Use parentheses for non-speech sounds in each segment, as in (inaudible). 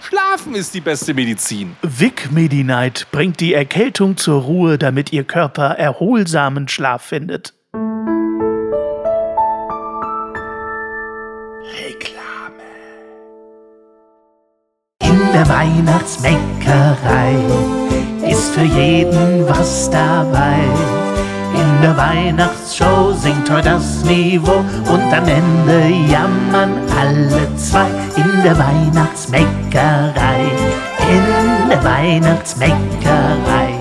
Schlafen ist die beste Medizin. Vic Medi-Night bringt die Erkältung zur Ruhe, damit Ihr Körper erholsamen Schlaf findet. Reklame. In der Weihnachtsbäckerei ist für jeden was dabei. In der Weihnachtsshow singt heute das Niveau und am Ende jammern alle zwei. In der Weihnachtsbäckerei, in der Weihnachtsbäckerei.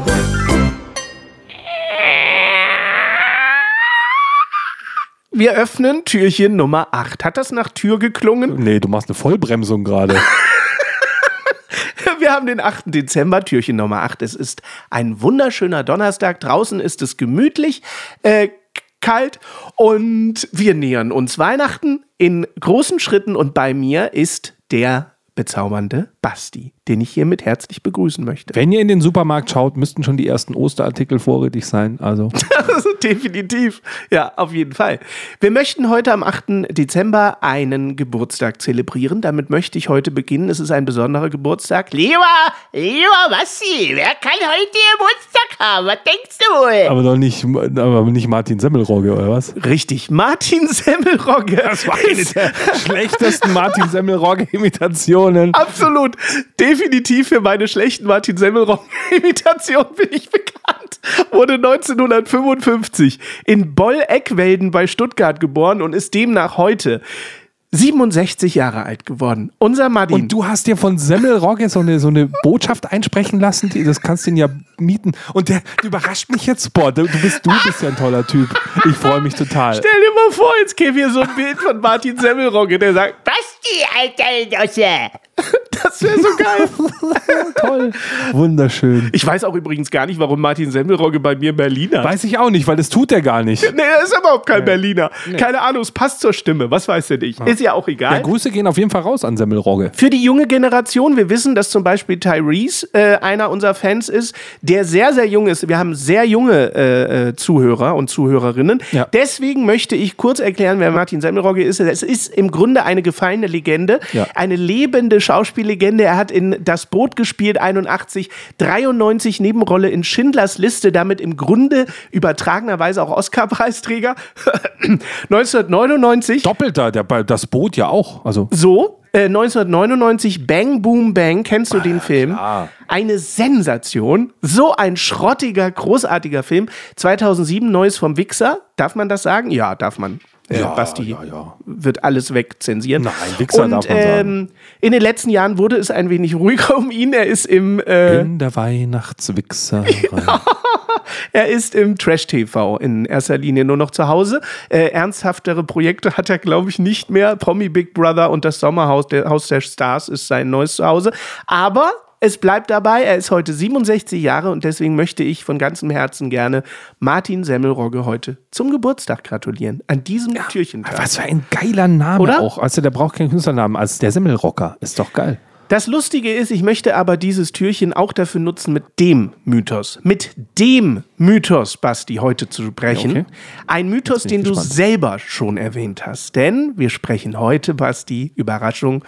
Wir öffnen Türchen Nummer 8. Hat das nach Tür geklungen? Nee, du machst eine Vollbremsung gerade. (laughs) Wir haben den 8. Dezember, Türchen Nummer 8. Es ist ein wunderschöner Donnerstag. Draußen ist es gemütlich, äh, kalt und wir nähern uns Weihnachten in großen Schritten und bei mir ist der bezaubernde Basti, den ich hiermit herzlich begrüßen möchte. Wenn ihr in den Supermarkt schaut, müssten schon die ersten Osterartikel vorrätig sein. Also. (laughs) also definitiv. Ja, auf jeden Fall. Wir möchten heute am 8. Dezember einen Geburtstag zelebrieren. Damit möchte ich heute beginnen. Es ist ein besonderer Geburtstag. Lieber, lieber Basti, wer kann heute Geburtstag haben? Was denkst du wohl? Aber doch nicht, aber nicht Martin Semmelrogge, oder was? Richtig, Martin Semmelrogge. Das war eine der schlechtesten Martin Semmelrogge-Imitationen. Absolut. Definitiv für meine schlechten Martin Semmelrogge-Imitationen bin ich bekannt. Wurde 1955 in Boll-Eckwelden bei Stuttgart geboren und ist demnach heute 67 Jahre alt geworden. Unser Martin. Und du hast dir von Semmelrogge so eine, so eine Botschaft einsprechen lassen, die, das kannst du ihn ja mieten. Und der, der überrascht mich jetzt. Boah, du bist, du bist ja ein toller Typ. Ich freue mich total. Stell dir mal vor, jetzt käme hier so ein Bild von Martin Semmelrogge, der sagt, Basti, alter Dosse. Das wäre so geil. (laughs) Toll. Wunderschön. Ich weiß auch übrigens gar nicht, warum Martin Semmelrogge bei mir Berliner. Weiß ich auch nicht, weil das tut er gar nicht. Nee, er ist überhaupt kein nee. Berliner. Nee. Keine Ahnung, es passt zur Stimme. Was weiß der nicht. Ja. Ist ja auch egal. Ja, Grüße gehen auf jeden Fall raus an Semmelrogge. Für die junge Generation, wir wissen, dass zum Beispiel Tyrese äh, einer unserer Fans ist, der sehr, sehr jung ist. Wir haben sehr junge äh, äh, Zuhörer und Zuhörerinnen. Ja. Deswegen möchte ich kurz erklären, wer Martin Semmelrogge ist. Es ist im Grunde eine gefallene Legende, eine lebende Schauspiellegende. Er hat in Das Boot gespielt, 81, 93 Nebenrolle in Schindlers Liste, damit im Grunde übertragenerweise auch Oscar-Preisträger. (clears throat) 1999. Doppelter, der, das Boot ja auch. Also. So, 1999 äh, Bang Boom Bang, kennst du ah, den Film? Klar. Eine Sensation, so ein schrottiger, großartiger Film. 2007 Neues vom Wichser, darf man das sagen? Ja, darf man. Äh, ja, Basti ja, ja. wird alles wegzensieren. Nein, Wichser Und, darf man sagen. Ähm, in den letzten Jahren wurde es ein wenig ruhiger um ihn. Er ist im äh, in der Weihnachtswichser. er ist im Trash-TV in erster Linie nur noch zu Hause. Äh, ernsthaftere Projekte hat er, glaube ich, nicht mehr. Promi Big Brother und das Sommerhaus, der Haus der Stars ist sein neues Zuhause. Aber es bleibt dabei, er ist heute 67 Jahre und deswegen möchte ich von ganzem Herzen gerne Martin Semmelrogge heute zum Geburtstag gratulieren. An diesem ja, Türchentag. Was für ein geiler Name Oder? auch. Also der braucht keinen Künstlernamen als der Semmelrocker. Ist doch geil. Das Lustige ist, ich möchte aber dieses Türchen auch dafür nutzen, mit dem Mythos, mit dem Mythos, Basti, heute zu sprechen. Okay. Ein Mythos, den du selber schon erwähnt hast. Denn wir sprechen heute, Basti, Überraschung,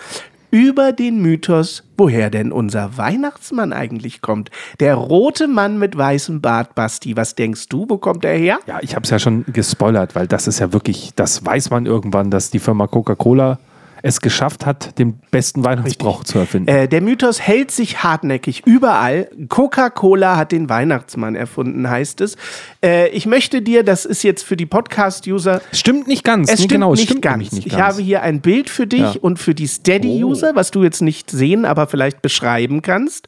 über den Mythos, woher denn unser Weihnachtsmann eigentlich kommt. Der rote Mann mit weißem Bart, Basti. Was denkst du, wo kommt er her? Ja, ich habe es ja schon gespoilert, weil das ist ja wirklich, das weiß man irgendwann, dass die Firma Coca-Cola es geschafft hat, den besten Weihnachtsbrauch zu erfinden. Äh, der Mythos hält sich hartnäckig überall. Coca-Cola hat den Weihnachtsmann erfunden, heißt es. Äh, ich möchte dir, das ist jetzt für die Podcast-User. Stimmt nicht ganz. Es nee, stimmt, genau, nicht, stimmt ganz. nicht, ganz. Ich habe hier ein Bild für dich ja. und für die Steady-User, oh. was du jetzt nicht sehen, aber vielleicht beschreiben kannst.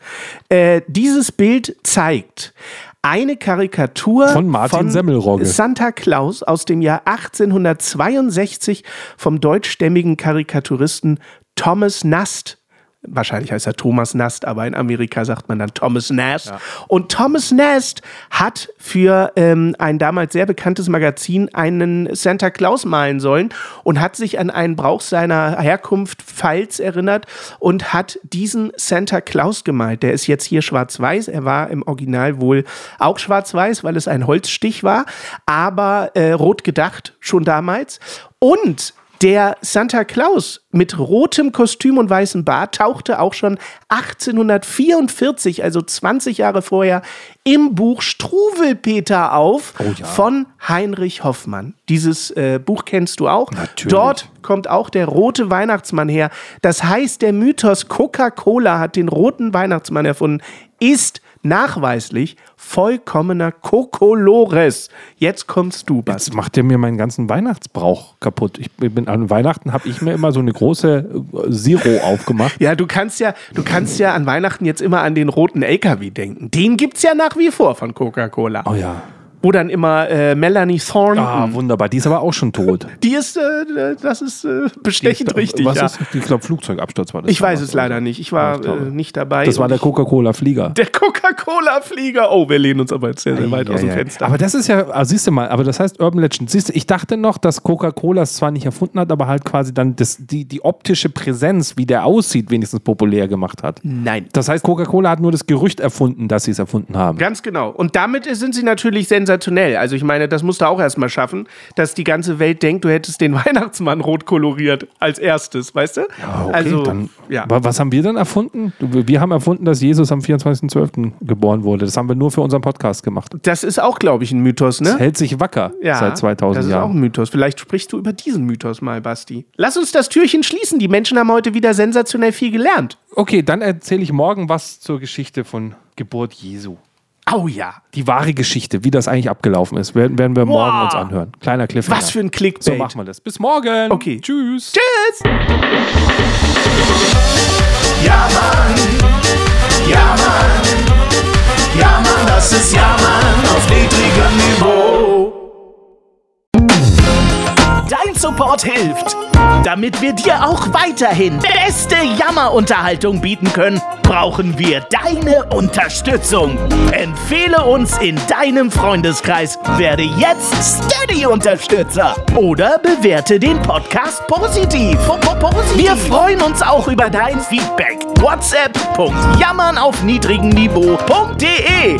Äh, dieses Bild zeigt eine Karikatur von Martin von Semmelrogge. Santa Claus aus dem Jahr 1862 vom deutschstämmigen Karikaturisten Thomas Nast Wahrscheinlich heißt er Thomas Nast, aber in Amerika sagt man dann Thomas Nast. Ja. Und Thomas Nast hat für ähm, ein damals sehr bekanntes Magazin einen Santa Claus malen sollen und hat sich an einen Brauch seiner Herkunft Pfalz erinnert und hat diesen Santa Claus gemalt. Der ist jetzt hier schwarz-weiß. Er war im Original wohl auch schwarz-weiß, weil es ein Holzstich war, aber äh, rot gedacht schon damals. Und der Santa Claus mit rotem Kostüm und weißem Bart tauchte auch schon 1844, also 20 Jahre vorher, im Buch Struwelpeter auf oh ja. von Heinrich Hoffmann. Dieses äh, Buch kennst du auch. Natürlich. Dort kommt auch der rote Weihnachtsmann her. Das heißt, der Mythos Coca-Cola hat den roten Weihnachtsmann erfunden, ist nachweislich vollkommener Kokolores. Jetzt kommst du, Basti. Jetzt macht er mir meinen ganzen Weihnachtsbrauch kaputt. Ich bin, an Weihnachten habe ich mir immer so eine große äh, Zero aufgemacht. Ja, du kannst ja, du kannst ja an Weihnachten jetzt immer an den roten LKW denken. Den gibt es ja nach wie vor von Coca-Cola. Oh ja wo dann immer äh, Melanie Thornton. Ah, wunderbar. Die ist aber auch schon tot. (laughs) Die ist, äh, das ist äh, bestechend richtig. Was ja. ist? Ich glaube, Flugzeugabsturz war das. Ich weiß es leider nicht. Ich war ja, ich äh, nicht dabei. Das war der Coca-Cola-Flieger. Der Coca-Cola-Flieger. Oh, wir lehnen uns aber jetzt sehr, sehr weit ja, aus dem Fenster. Aber das ist ja, also siehst du mal, aber das heißt Urban Legend. Siehst du, ich dachte noch, dass Coca-Cola es zwar nicht erfunden hat, aber halt quasi dann das, die, die optische Präsenz, wie der aussieht, wenigstens populär gemacht hat. Nein. Das heißt, Coca-Cola hat nur das Gerücht erfunden, dass sie es erfunden haben. Ganz genau. Und damit sind sie natürlich sensationell. Also ich meine, meine, das musst du auch erstmal schaffen, dass die ganze Welt denkt, du hättest den (laughs) Weihnachtsmann rot koloriert als erstes, weißt du? Ja, okay, also, dann, ja. Was haben wir dann erfunden? Wir haben erfunden, dass Jesus am 24.12. geboren wurde. Das haben wir nur für unseren Podcast gemacht. Das ist auch, glaube ich, ein Mythos, ne? Das hält sich wacker ja, seit 2000 Jahren. Das ist Jahren. auch ein Mythos. Vielleicht sprichst du über diesen Mythos mal, Basti. Lass uns das Türchen schließen. Die Menschen haben heute wieder sensationell viel gelernt. Okay, dann erzähle ich morgen was zur Geschichte von Geburt Jesu. Oh ja. Die wahre Geschichte, wie das eigentlich abgelaufen ist, werden, werden wir morgen wow. uns anhören. Kleiner Cliffhanger. Was für ein Clickbait. So machen wir das. Bis morgen. Okay. Tschüss. Tschüss. Support hilft. Damit wir dir auch weiterhin beste Jammerunterhaltung bieten können, brauchen wir deine Unterstützung. Empfehle uns in deinem Freundeskreis, werde jetzt Steady-Unterstützer oder bewerte den Podcast positiv. Wir freuen uns auch über dein Feedback. WhatsApp.jammern auf niedrigem Niveau.de